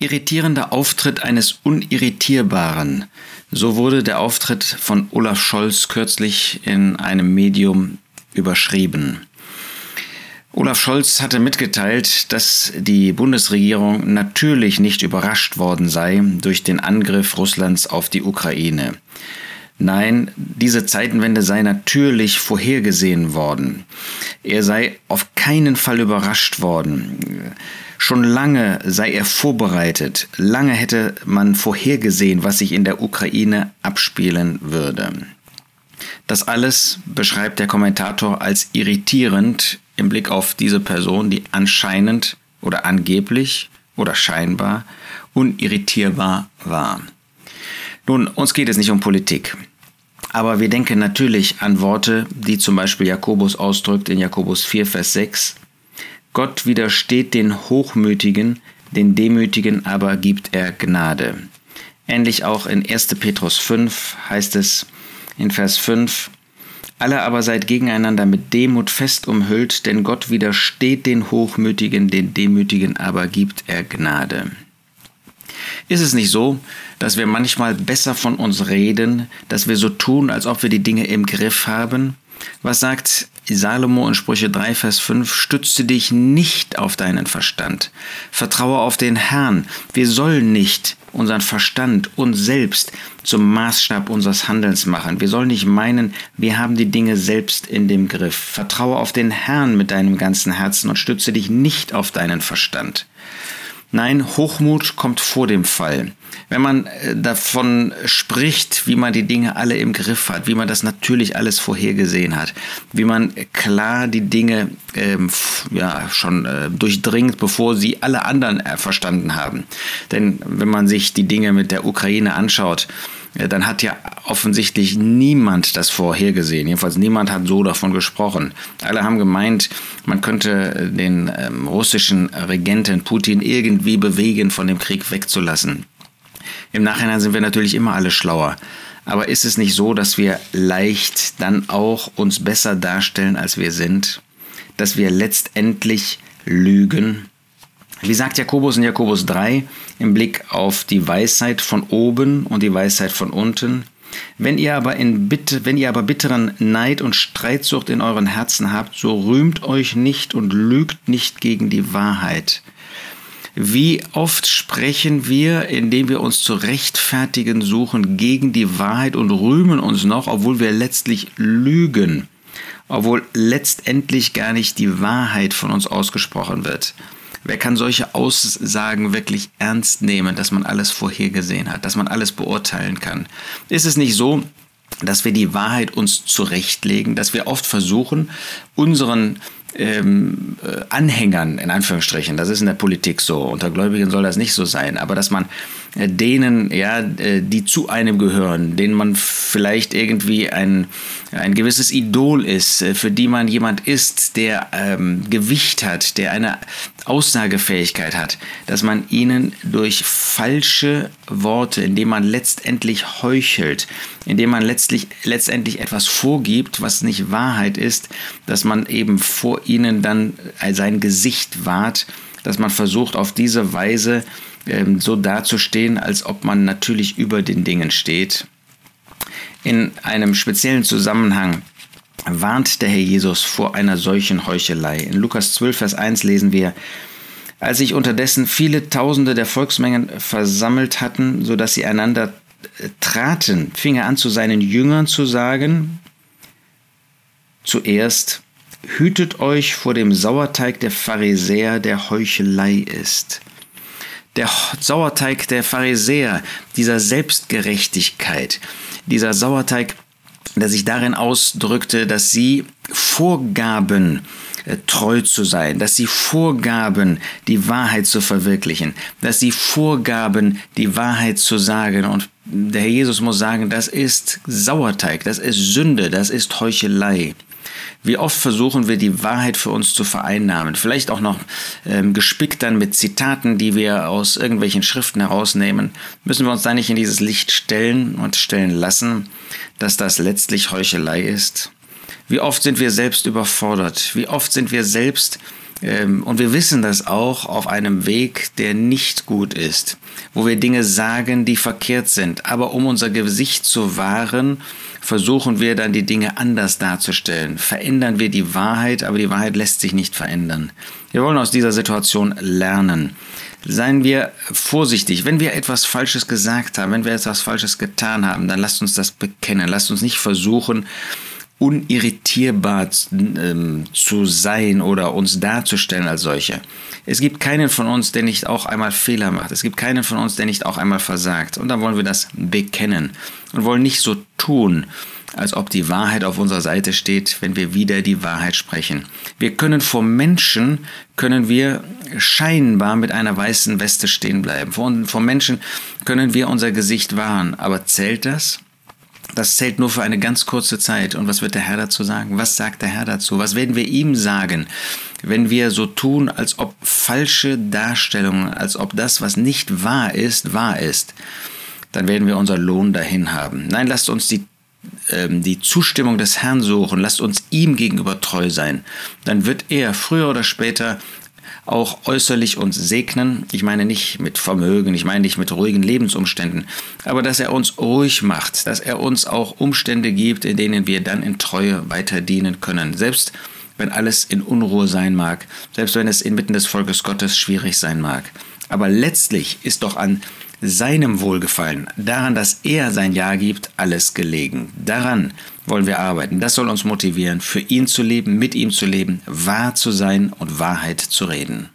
Irritierender Auftritt eines Unirritierbaren. So wurde der Auftritt von Olaf Scholz kürzlich in einem Medium überschrieben. Olaf Scholz hatte mitgeteilt, dass die Bundesregierung natürlich nicht überrascht worden sei durch den Angriff Russlands auf die Ukraine. Nein, diese Zeitenwende sei natürlich vorhergesehen worden. Er sei auf keinen Fall überrascht worden. Schon lange sei er vorbereitet, lange hätte man vorhergesehen, was sich in der Ukraine abspielen würde. Das alles beschreibt der Kommentator als irritierend im Blick auf diese Person, die anscheinend oder angeblich oder scheinbar unirritierbar war. Nun, uns geht es nicht um Politik. Aber wir denken natürlich an Worte, die zum Beispiel Jakobus ausdrückt in Jakobus 4, Vers 6. Gott widersteht den Hochmütigen, den Demütigen aber gibt er Gnade. Ähnlich auch in 1. Petrus 5 heißt es in Vers 5, alle aber seid gegeneinander mit Demut fest umhüllt, denn Gott widersteht den Hochmütigen, den Demütigen aber gibt er Gnade. Ist es nicht so, dass wir manchmal besser von uns reden, dass wir so tun, als ob wir die Dinge im Griff haben? Was sagt Salomo in Sprüche 3, Vers 5? Stütze dich nicht auf deinen Verstand. Vertraue auf den Herrn. Wir sollen nicht unseren Verstand, uns selbst zum Maßstab unseres Handelns machen. Wir sollen nicht meinen, wir haben die Dinge selbst in dem Griff. Vertraue auf den Herrn mit deinem ganzen Herzen und stütze dich nicht auf deinen Verstand. Nein, Hochmut kommt vor dem Fall. Wenn man äh, davon spricht, wie man die Dinge alle im Griff hat, wie man das natürlich alles vorhergesehen hat, wie man klar die Dinge ähm, ja, schon äh, durchdringt, bevor sie alle anderen äh, verstanden haben. Denn wenn man sich die Dinge mit der Ukraine anschaut, dann hat ja offensichtlich niemand das vorhergesehen. Jedenfalls niemand hat so davon gesprochen. Alle haben gemeint, man könnte den ähm, russischen Regenten Putin irgendwie bewegen, von dem Krieg wegzulassen. Im Nachhinein sind wir natürlich immer alle schlauer. Aber ist es nicht so, dass wir leicht dann auch uns besser darstellen, als wir sind? Dass wir letztendlich lügen? Wie sagt Jakobus in Jakobus 3 im Blick auf die Weisheit von oben und die Weisheit von unten? Wenn ihr aber in Bitte, wenn ihr aber bitteren Neid und Streitsucht in euren Herzen habt, so rühmt euch nicht und lügt nicht gegen die Wahrheit. Wie oft sprechen wir, indem wir uns zu rechtfertigen suchen, gegen die Wahrheit und rühmen uns noch, obwohl wir letztlich lügen, obwohl letztendlich gar nicht die Wahrheit von uns ausgesprochen wird. Wer kann solche Aussagen wirklich ernst nehmen, dass man alles vorhergesehen hat, dass man alles beurteilen kann? Ist es nicht so, dass wir die Wahrheit uns zurechtlegen, dass wir oft versuchen, unseren ähm, äh, Anhängern, in Anführungsstrichen, das ist in der Politik so, unter Gläubigen soll das nicht so sein, aber dass man denen, ja, äh, die zu einem gehören, denen man vielleicht irgendwie ein, ein gewisses Idol ist, äh, für die man jemand ist, der ähm, Gewicht hat, der eine Aussagefähigkeit hat, dass man ihnen durch falsche Worte, indem man letztendlich heuchelt, indem man letztlich, letztendlich etwas vorgibt, was nicht Wahrheit ist, dass man eben vor ihnen dann sein Gesicht wahrt, dass man versucht auf diese Weise ähm, so dazustehen, als ob man natürlich über den Dingen steht. In einem speziellen Zusammenhang warnt der Herr Jesus vor einer solchen Heuchelei. In Lukas 12, Vers 1 lesen wir, als sich unterdessen viele Tausende der Volksmengen versammelt hatten, so dass sie einander äh, traten, fing er an zu seinen Jüngern zu sagen, zuerst, hütet euch vor dem Sauerteig der Pharisäer, der Heuchelei ist. Der Sauerteig der Pharisäer, dieser Selbstgerechtigkeit, dieser Sauerteig, der sich darin ausdrückte, dass sie vorgaben, äh, treu zu sein, dass sie vorgaben, die Wahrheit zu verwirklichen, dass sie vorgaben, die Wahrheit zu sagen. Und der Herr Jesus muss sagen, das ist Sauerteig, das ist Sünde, das ist Heuchelei. Wie oft versuchen wir die Wahrheit für uns zu vereinnahmen, vielleicht auch noch ähm, gespickt dann mit Zitaten, die wir aus irgendwelchen Schriften herausnehmen, müssen wir uns da nicht in dieses Licht stellen und stellen lassen, dass das letztlich Heuchelei ist? Wie oft sind wir selbst überfordert? Wie oft sind wir selbst Ähm, und wir wissen das auch auf einem Weg, der nicht gut ist, wo wir Dinge sagen, die verkehrt sind. Aber um unser Gesicht zu wahren, versuchen wir dann die Dinge anders darzustellen. Verändern wir die Wahrheit, aber die Wahrheit lässt sich nicht verändern. Wir wollen aus dieser Situation lernen. Seien wir vorsichtig. Wenn wir etwas Falsches gesagt haben, wenn wir etwas Falsches getan haben, dann lasst uns das bekennen. Lasst uns nicht versuchen, unirritierbar ähm, zu sein oder uns darzustellen als solche. Es gibt keinen von uns, der nicht auch einmal Fehler macht. Es gibt keinen von uns, der nicht auch einmal versagt. Und dann wollen wir das bekennen und wollen nicht so tun, als ob die Wahrheit auf unserer Seite steht, wenn wir wieder die Wahrheit sprechen. Wir können vor Menschen, können wir scheinbar mit einer weißen Weste stehen bleiben. Vor, vor Menschen können wir unser Gesicht wahren. Aber zählt das? Das zählt nur für eine ganz kurze Zeit. Und was wird der Herr dazu sagen? Was sagt der Herr dazu? Was werden wir ihm sagen, wenn wir so tun, als ob falsche Darstellungen, als ob das, was nicht wahr ist, wahr ist? Dann werden wir unser Lohn dahin haben. Nein, lasst uns die ähm, die Zustimmung des Herrn suchen, lasst uns ihm gegenüber treu sein, dann wird er früher oder später auch äußerlich uns segnen. Ich meine nicht mit Vermögen, ich meine nicht mit ruhigen Lebensumständen, aber dass er uns ruhig macht, dass er uns auch Umstände gibt, in denen wir dann in Treue weiter dienen können. Selbst wenn alles in Unruhe sein mag, selbst wenn es inmitten des Volkes Gottes schwierig sein mag. Aber letztlich ist doch an seinem Wohlgefallen, daran, dass er sein Ja gibt, alles gelegen. Daran wollen wir arbeiten. Das soll uns motivieren, für ihn zu leben, mit ihm zu leben, wahr zu sein und Wahrheit zu reden.